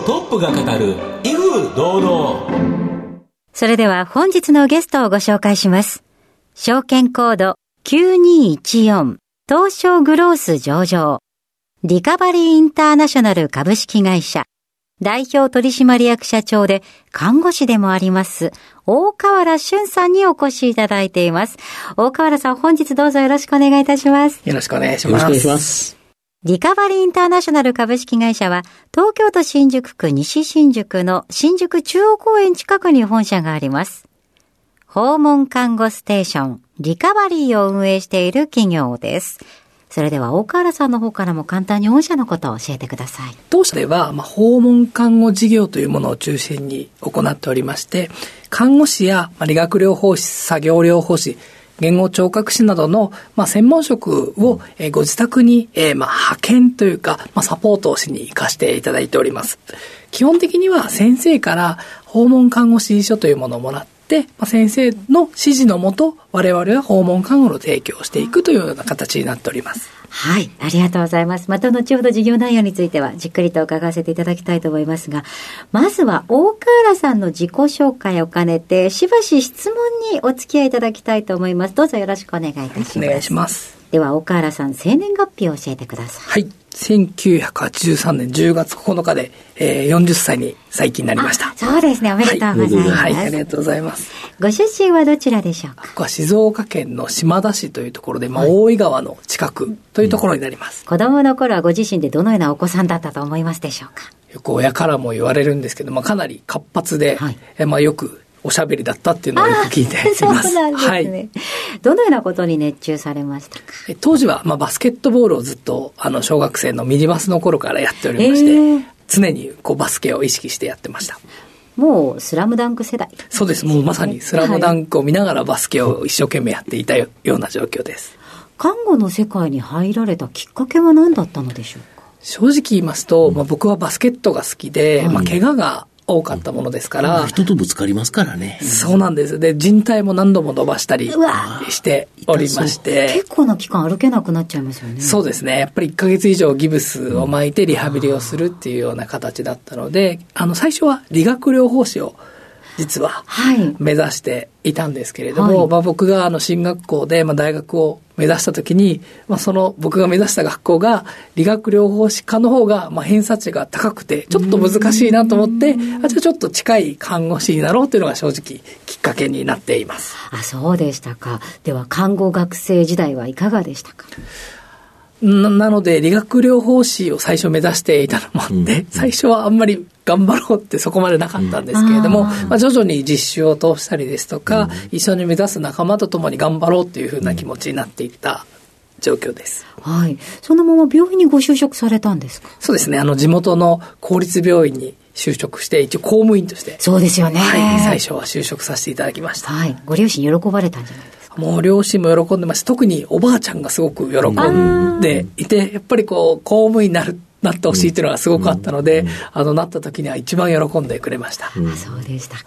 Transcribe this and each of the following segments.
トップが語る威風堂々。それでは本日のゲストをご紹介します。証券コード9214東証グロース上場。リカバリーインターナショナル株式会社。代表取締役社長で看護師でもあります大河原俊さんにお越しいただいています。大河原さん本日どうぞよろしくお願いいたします。よろしくお願いしよろます。しくお願いしますリカバリーインターナショナル株式会社は、東京都新宿区西新宿の新宿中央公園近くに本社があります。訪問看護ステーション、リカバリーを運営している企業です。それでは大河原さんの方からも簡単に御社のことを教えてください。当社では、まあ、訪問看護事業というものを中心に行っておりまして、看護師や、まあ、理学療法士、作業療法士、言語聴覚士などの、まあ、専門職を、えーご自宅に、えーまあ、派遣というか、まあ、サポートをしに行かせていただいております。基本的には先生から訪問看護師示書というものをもらって、まあ、先生の指示のもと、我々は訪問看護の提供をしていくというような形になっております。はい、ありがとうございます。また後ほど事業内容についてはじっくりと伺わせていただきたいと思いますが、まずは大河原さんの自己紹介を兼ねて、しばし質問にお付き合いいただきたいと思います。どうぞよろしくお願いいたします。お願いします。では、大河原さん、生年月日を教えてください。はい。1983年10月9日で、えー、40歳に最近なりました。そうですね、おめでとうございます。はい、ありがとうございます。ご出身はどちらでしょうか？ここは静岡県の島田市というところで、まあ、大井川の近くというところになります。子供の頃はご自身でどのようなお子さんだったと思いますでしょうか？よく親からも言われるんですけど、まあ、かなり活発で、はいえーまあ、よくおしゃべりだったっていうのをよく聞いています。そうなんですね、はい。どのようなことに熱中されましたか？え当時は、まあ、バスケットボールをずっと、あの、小学生のミニバスの頃からやっておりまして、えー常にこうバスケを意識してやってました。もう、スラムダンク世代？そうです。もうまさにスラムダンクを見ながらバスケを一生懸命やっていたよような状況です。看護の世界に入られたきっかけは何だったのでしょうか？正直言いますと、まあ、僕はバスケットが好きで、まあ、怪我が多かったものですから、人とぶつかりますからねそうなんです。で、人体も何度も伸ばしたりしておりまして結、構な期間歩けなくなっちゃいますよね。そうですね。やっぱり1ヶ月以上ギブスを巻いてリハビリをするっていうような形だったので、あの、最初は理学療法士を実ははい。目指していたんですけれども、はいまあ、僕があの進学校で、まあ、大学を目指した時に、まあ、その僕が目指した学校が理学療法士科の方が、まあ、偏差値が高くてちょっと難しいなと思ってあじゃあちょっと近い看護師になろうというのが正直きっかけになっています。あ、そうでしたか。では、看護学生時代はいかがでしたか？ななので理学療法士を最初目指していたのもあって、最初はあんまり頑張ろうってそこまでなかったんですけれども、うんあーまあ、徐々に実習を通したりですとか、一緒に目指す仲間と共に頑張ろうっていうふうな気持ちになっていった状況です。はい。そのまま病院にご就職されたんですか？そうですね、あの地元の公立病院に就職して、一応公務員として、そうですよね。はい、最初は就職させていただきました。はい。ご両親喜ばれたんじゃないですか？もう両親も喜んでまして、特におばあちゃんがすごく喜んでいて、やっぱりこう、公務員になる、なってほしいっていうのがすごくあったので、あの、なった時には一番喜んでくれました。あ、そうでしたか。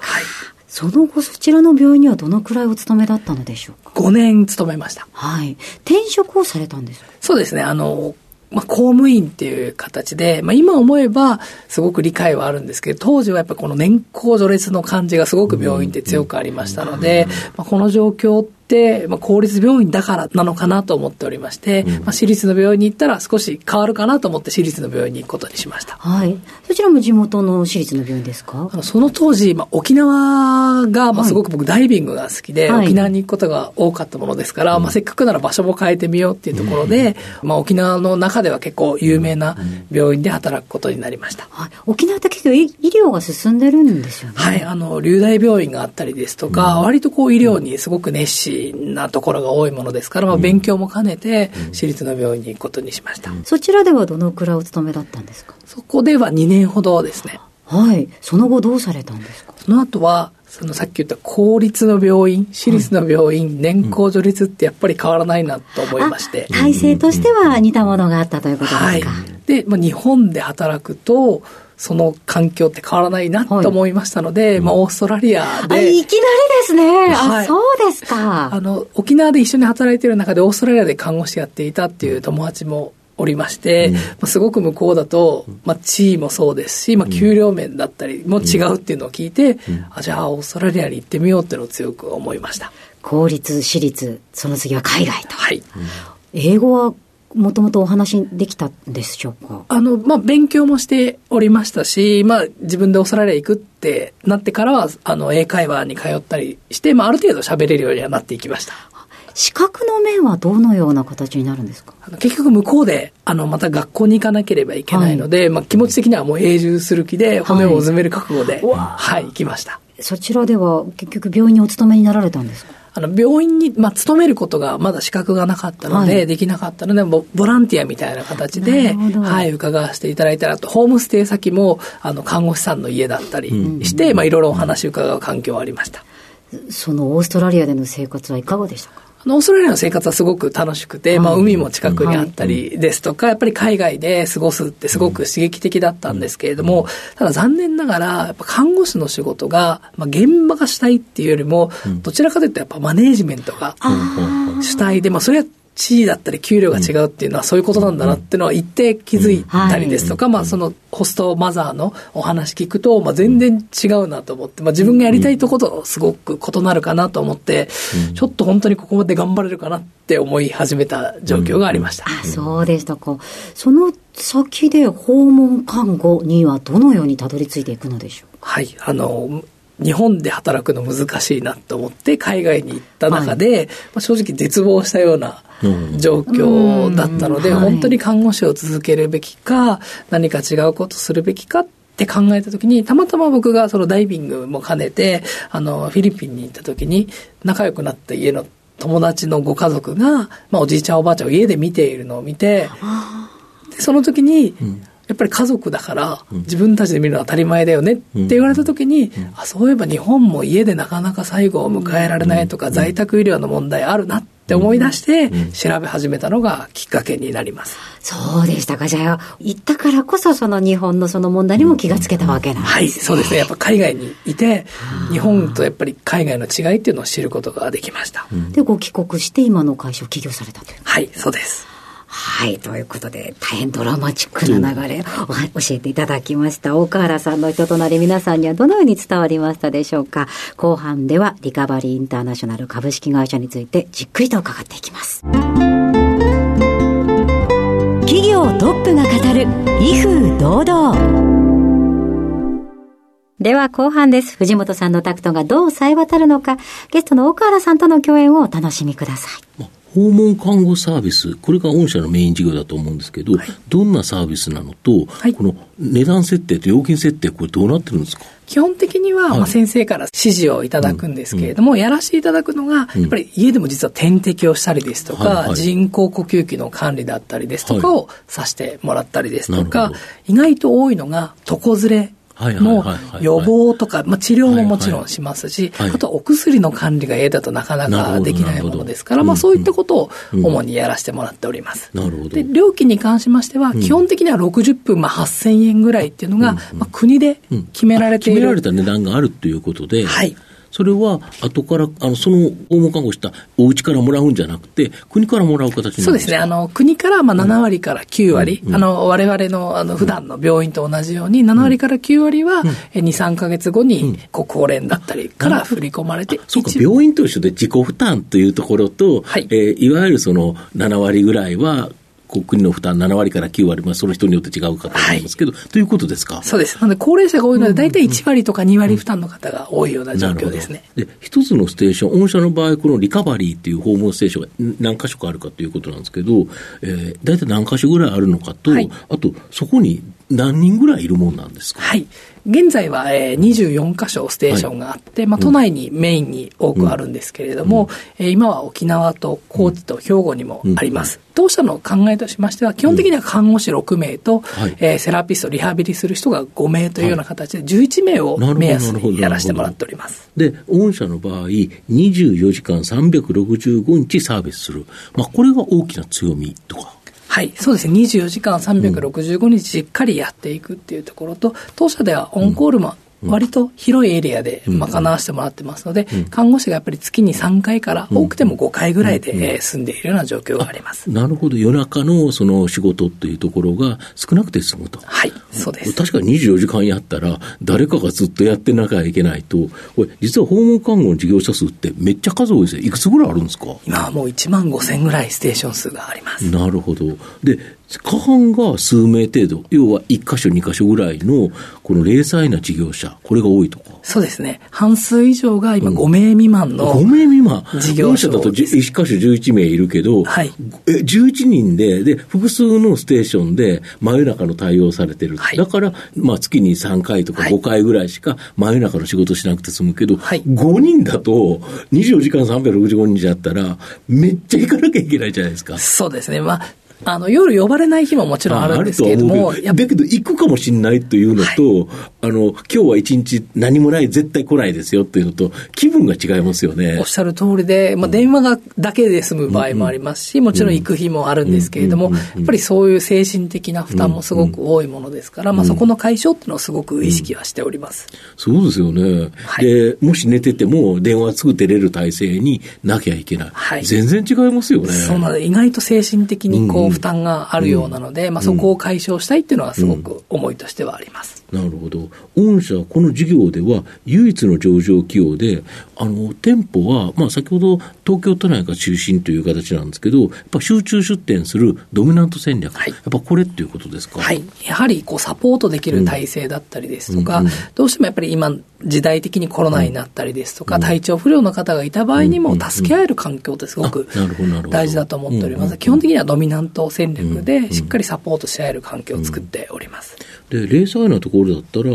その後、そちらの病院にはどのくらいお勤めだったのでしょうか？5年勤めました。はい。転職をされたんですか？そうですね、あの、まあ、公務員っていう形で、まあ、今思えばすごく理解はあるんですけど、当時はやっぱこの年功序列の感じがすごく病院って強くありましたので、まあ、この状況って、まあ、公立病院だからなのかなと思っておりまして、まあ、私立の病院に行ったら少し変わるかなと思って私立の病院に行くことにしました。はい。そちらも地元の私立の病院ですか？あのその当時、まあ、沖縄が、まあ、すごく僕ダイビングが好きで、はい沖縄に行くことが多かったものですから、まあ、せっかくなら場所も変えてみようっていうところで、まあ、沖縄の中では結構有名な病院で働くことになりました。はい。沖縄って結構医医療が進んでるんですよね。はい、あの、流大病院があったりですとか、割とこう医療にすごく熱心なところが多いものですから、まあ、勉強も兼ねて、私立の病院に行くことにしました。そちらではどのくらいお勤めだったんですか？そこでは2年ほどですね。はい。その後どうされたんですか？その後は、そのさっき言った公立の病院、私立の病院、年功序列ってやっぱり変わらないなと思いまして。あ体制としては似たものがあったということですか？はい。で、まあ、日本で働くと、その環境って変わらないなと思いましたので、まあ、オーストラリアあ、で、いきなりですね。あ、はいそうですか。あの、沖縄で一緒に働いてる中でオーストラリアで看護師やっていたっていう友達もおりまして、まあ、すごく向こうだと、まあ、地位もそうですし、まあ、給料面だったりも違うっていうのを聞いて、あ、じゃあオーストラリアに行ってみようっていうのを強く思いました。公立、私立、その次は海外と。はい。英語はもともとお話できたんでしょうか？あの、まあ、勉強もしておりましたし、まあ、自分でオーストラリア行くってなってからは、あの、英会話に通ったりして、まあ、ある程度喋れるようにはなっていきました。資格の面はどのような形になるんですか？結局向こうで、あの、また学校に行かなければいけないので、まあ、気持ち的にはもう永住する気で、骨をうずめる覚悟で、はい、行きました。そちらでは結局病院にお勤めになられたんですか？あの、病院に、まあ、勤めることがまだ資格がなかったので、はい。できなかったので、ボボランティアみたいな形で、はい、伺わせていただいたら、あと、ホームステイ先も、あの、看護師さんの家だったりして、まあ、いろいろお話伺う環境はありました。そのオーストラリアでの生活はいかがでしたか？あの、オーストラリアの生活はすごく楽しくて、まあ、海も近くにあったりですとか、やっぱり海外で過ごすってすごく刺激的だったんですけれども、ただ残念ながら、やっぱ看護師の仕事が、まあ、現場が主体っていうよりも、どちらかというとやっぱマネージメントが主体で、まあ、それは地位だったり給料が違うっていうのはそういうことなんだなっていうのは一定気づいたりですとか、まあそのホストマザーのお話聞くと、まあ全然違うなと思って、まあ自分がやりたいとことすごく異なるかなと思って、ちょっと本当にここまで頑張れるかなって思い始めた状況がありました。あ、そうでしたか。その先で訪問看護にはどのようにたどり着いていくのでしょうはい。あの、日本で働くの難しいなと思って海外に行った中で、まあ、正直絶望したような状況だったので、うん。はい本当に看護師を続けるべきか、何か違うことするべきかって考えたときに、たまたま僕がそのダイビングも兼ねて、あの、フィリピンに行ったときに、仲良くなった家の友達のご家族が、まあ、おじいちゃんおばあちゃんを家で見ているのを見て、でその時に、やっぱり家族だから、自分たちで見るのは当たり前だよねって言われた時に、あ、そういえば日本も家でなかなか最後を迎えられないとか、在宅医療の問題あるなって思い出して、調べ始めたのがきっかけになります。そうでしたか。じゃあ、行ったからこそその日本のその問題にも気がつけたわけなんです、ねはい、そうですね。やっぱ海外にいて、日本とやっぱり海外の違いっていうのを知ることができました。で、ご帰国して今の会社を起業されたという。はい、そうです。はい。ということで、大変ドラマチックな流れ教えていただきました。大河原さんの人となり皆さんにはどのように伝わりましたでしょうか。後半ではリカバリーインターナショナル株式会社についてじっくりと伺っていきます。企業トップが語る威風堂々。では後半です。藤本さんのタクトがどう冴え渡るのか、ゲストの大河原さんとの共演をお楽しみください。訪問看護サービス、これが御社のメイン事業だと思うんですけど、どんなサービスなのと、はい。この値段設定と料金設定、これどうなってるんですか？基本的には、まあ、先生から指示をいただくんですけれども、やらせていただくのが、やっぱり家でも実は点滴をしたりですとか、はいはい。人工呼吸器の管理だったりですとかをさせてもらったりですとか意外と多いのが床ずれはいはいの予防とか、まあ、治療ももちろんしますし、はいはい。あとはお薬の管理が家だとなかなかできないものですから、まあ、そういったことを主にやらせてもらっております。なるほど。で、料金に関しましては、基本的には60分、まあ、8000円ぐらいっていうのが、まあ、国で決められている。決められた値段があるということで、はいそれは後から、あの、その訪問看護したお家からもらうんじゃなくて、国からもらう形そうですね。あの、国からまあ7割から9割、あの、我々のあの普段の病院と同じように、7割から9割は、え2、3ヶ月後に、国保連だったりから振り込まれて、そうか、病院と一緒で自己負担というところと、はい。えーいわゆるその7割ぐらいは、こう国の負担7割から9割、まあ、その人によって違うかと思いますけど、ということですか？そうです。なので、高齢者が多いので、大体1割とか2割負担の方が多いような状況ですね。で、一つのステーション、御社の場合、このリカバリーっていう訪問ステーションが何箇所かあるかということなんですけど、えー、大体何箇所ぐらいあるのかと、はいあと、そこに何人ぐらいいるもんなんですか？はい。現在は、えー、24箇所ステーションがあって、まあ、都内にメインに多くあるんですけれども、えー今は沖縄と高知と兵庫にもあります。当社の考えとしましては、基本的には看護師6名と、はいえーセラピスト、リハビリする人が5名というような形で、11名を目安にやらせてもらっております。で、御社の場合、24時間365日サービスする。まあ、これが大きな強みとか。はい、そうですね。24時間365日しっかりやっていくっていうところと、当社ではオンコールも割と広いエリアで賄わせてもらってますので、看護師がやっぱり月に3回から多くても5回ぐらいでえー住んでいるような状況があります。なるほど、夜中のその仕事っていうところが少なくて済むと。はい、そうです。確かに24時間やったら、誰かがずっとやってなきゃいけないと、これ、実は訪問看護の事業者数ってめっちゃ数多いですよ。いくつぐらいあるんですか？今はもう1万5千ぐらいステーション数があります。なるほど。で、過半が数名程度、要は1箇所、2箇所ぐらいの、この零細な事業者、これが多いとか。そうですね。半数以上が今5名未満の、5名未満。事業所御社だとじ1箇所11名いるけど、はいえ11人で、で、複数のステーションで真夜中の対応されてる。はいだから、まあ月に3回とかはい5回ぐらいしか真夜中の仕事しなくて済むけど、はい5人だと24時間365日だったら、めっちゃ行かなきゃいけないじゃないですか。そうですね。まあ、あの、夜呼ばれない日ももちろんあるんですけれども、だけど行くかもしれないというのと、あの、今日は一日何もない、絶対来ないですよっていうのと、気分が違いますよね。おっ。しゃる通りで、まあ、電話がだけで済む場合もありますし、もちろん行く日もあるんですけれども、やっぱりそういう精神的な負担もすごく多いものですから、まあ、そこの解消っていうのをすごく意識はしております。そうですよね、はい。で、もし寝てても電話すぐ出れる体制になきゃいけない。はい。全然違いますよね。そうなので、意外と精神的にこう負担があるようなので、まあ、そこを解消したいっていうのはすごく思いとしてはあります。なるほど。御社、この事業では唯一の上場企業で、あの、店舗は、まあ先ほど東京都内が中心という形なんですけど、やっぱ集中出店するドミナント戦略。はいやっぱこれっていうことですか？はい。やはり、こう、サポートできる体制だったりですとか、どうしてもやっぱり今、時代的にコロナになったりですとか、体調不良の方がいた場合にも、助け合える環境ってすごく大事だと思っております。うん基本的にはドミナント戦略で、しっかりサポートし合える環境を作っております。で、零細なところだったら、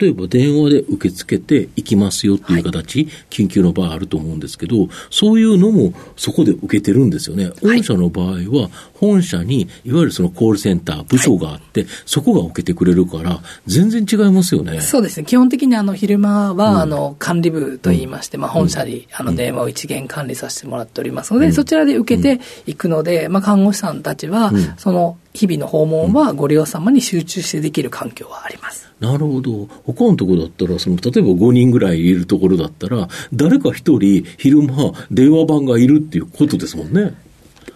例えば電話で受け付けて行きますよっていう形、緊急の場合あると思うんですけど、そういうのもそこで受けてるんですよね。御社の場合は、本社にいわゆるそのコールセンター、部署があって、そこが受けてくれるから、全然違いますよね。そうですね。基本的にあの昼間は、あの管理部といいまして、まあ本社にあの電話を一元管理させてもらっておりますので、そちらで受けていくので、まあ看護師さんたちは、その日々の訪問はご利用様に集中してできる環境はあります。なるほど。他のところだったら、その、例えば5人ぐらいいるところだったら、誰か一人昼間電話番がいるっていうことですもんね。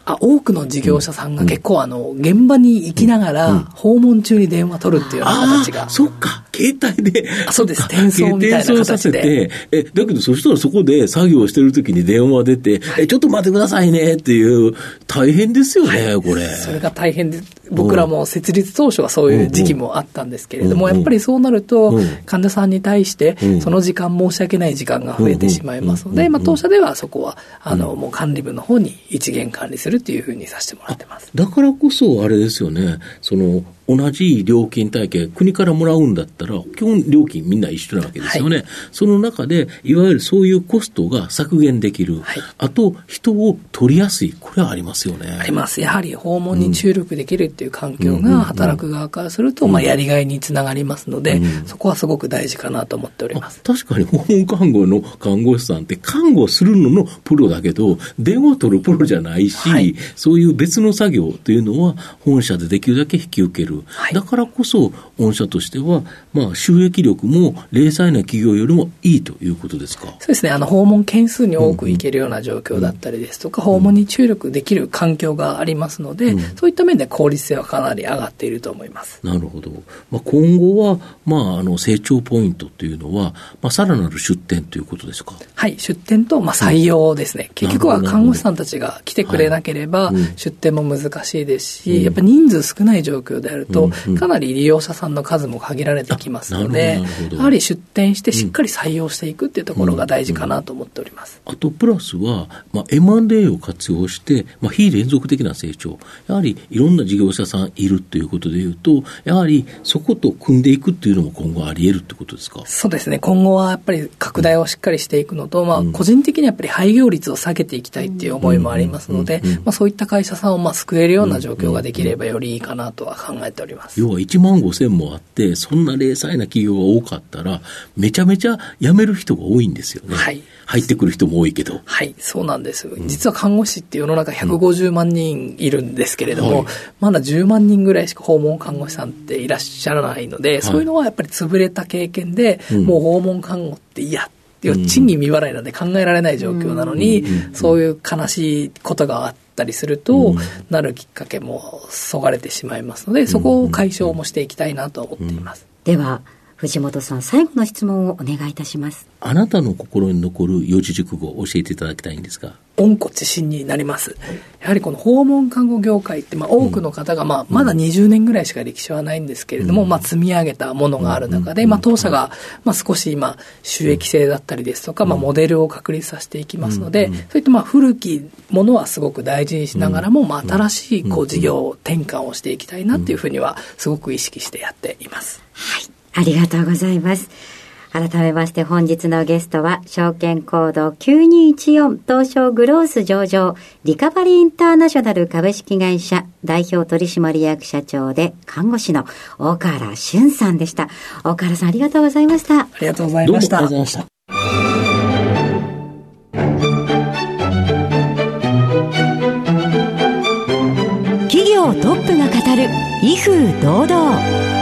あ多くの事業者さんが結構あの、現場に行きながら、訪問中に電話取るっていうような形が。ああ、。そっか。携帯で。あそうです。転送みたいな形て、え、だけどそしたらそこで作業してる時に電話出て、え、ちょっと待ってくださいね。っていう、大変ですよね、これ。それが大変で、僕らも設立当初はそういう時期もあったんですけれども、うん。うん。やっぱりそうなるとうん、患者さんに対してうん、その時間申し訳ない時間が増えてしまいますので、うん。うん。まあ当社ではそこは、あの、もう管理部の方に一元管理するるっていうふうにさせてもらってます。だからこそ、あれですよね、その、同じ料金体系、国からもらうんだったら、基本料金みんな一緒なわけですよね。その中で、いわゆるそういうコストが削減できる。はいあと、人を取りやすい。これはありますよね。あります。やはり訪問に注力できるっていう環境が働く側からすると、まあやりがいにつながりますので、そこはすごく大事かなと思っております。確かに訪問看護の看護師さんって看護するののプロだけど、電話取るプロじゃないし、はいそういう別の作業というのは本社でできるだけ引き受ける。る、はい、だからこそ、御社としては、まあ、収益力も零細な企業よりもいいということですか？そうですね、あの訪問件数に多くいけるような状況だったりですとか、うんうん、訪問に注力できる環境がありますので、うん、そういった面で効率性はかなり上がっていると思います。なるほど、まあ、今後は、まあ、あの成長ポイントというのは、まあ、さらなる出店ということですか？はい、出店と、まあ、採用ですね、結局は看護師さんたちが来てくれなければ、出店も難しいですし、やっぱ人数少ない状況であると、かなり利用者さんの数も限られてきますので、やはり出店してしっかり採用していくっていうところが大事かなと思っております。あとプラスは、まあ、M&A を活用して、まあ、非連続的な成長、やはりいろんな事業者さんいるということでいうと、やはりそこと組んでいくっていうのも今後あり得るってことですか？そうですね、今後はやっぱり拡大をしっかりしていくのと、まあ、個人的にやっぱり廃業率を下げていきたいっていう思いもありますので、まあ、そういった会社さんをまあ救えるような状況ができればよりいいかなとは考えております。要は1万5千もあって、そんな零細な企業が多かったら、めちゃめちゃ辞める人が多いんですよね。はい。入ってくる人も多いけど。はい、そうなんです。実は看護師って世の中150万人いるんですけれども、うんはい、まだ10万人ぐらいしか訪問看護師さんっていらっしゃらないので、はい、そういうのはやっぱり潰れた経験で、うん、もう訪問看護って嫌要賃金未払いなんで考えられない状況なのに、そういう悲しいことがあったりすると、なるきっかけもそがれてしまいますので、そこを解消もしていきたいなと思っています。では藤本さん、最後の質問をお願いいたします。あなたの心に残る四字熟語を教えていただきたいんですが。温故知新になります。やはりこの訪問看護業界って、まあ、多くの方が、まあ、まだ20年ぐらいしか歴史はないんですけれども、まあ、積み上げたものがある中で、まあ、当社が、まあ、少し今、収益性だったりですとか、まあ、モデルを確立させていきますので、そういった、まあ、古きものはすごく大事にしながらも、まあ、新しい、こう、事業転換をしていきたいなっていうふうには、すごく意識してやっています。はい。ありがとうございます。改めまして本日のゲストは、証券コード9214東証グロース上場、リカバリーインターナショナル株式会社代表取締役社長で看護師の大河原俊さんでした。大河原さんありがとうございました。ありがとうございました。ありがとうございました。企業トップが語る威風堂々。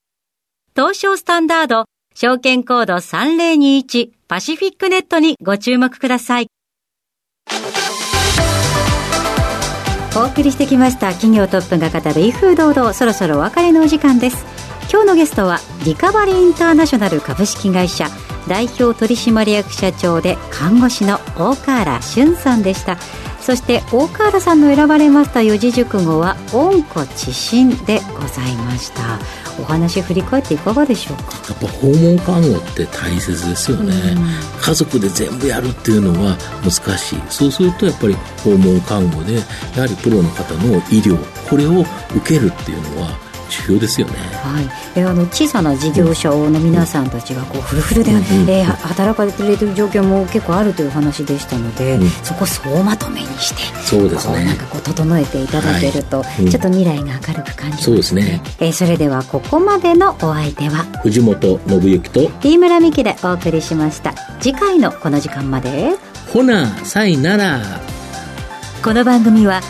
東証スタンダード、証券コード3021パシフィックネットにご注目ください。お送りしてきました企業トップが語る威風堂々そろそろお別れのお時間です今日のゲストはリカバリーインターナショナル株式会社代表取締役社長で看護師の大河原俊さんでしたそして大河原さんの選ばれました四字熟語は温故知新でございました。お話振り返っていかがでしょうか？やっぱ訪問看護って大切ですよね、家族で全部やるっていうのは難しい。そうするとやっぱり訪問看護でやはりプロの方の医療これを受けるっていうのは重要ですよね、はい、えあの小さな事業者の皆さんたちがこうフルフルで、うん、えー、働かれている状況も結構あるという話でしたので、うん、そこを総まとめにしてそうですね。なんかこう整えていただけると、はい、ちょっと未来が明るく感じます、ね、そうですね、えー、それではここまでのお相手は藤本信之と飯村美希でお送りしました。次回のこの時間まで。ほなさいなら。この番組は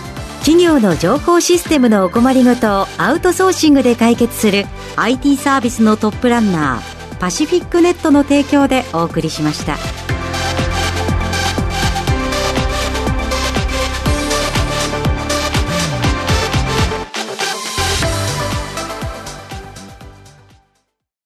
企業の情報システムのお困りごとをアウトソーシングで解決する IT サービスのトップランナーパシフィックネットの提供でお送りしました。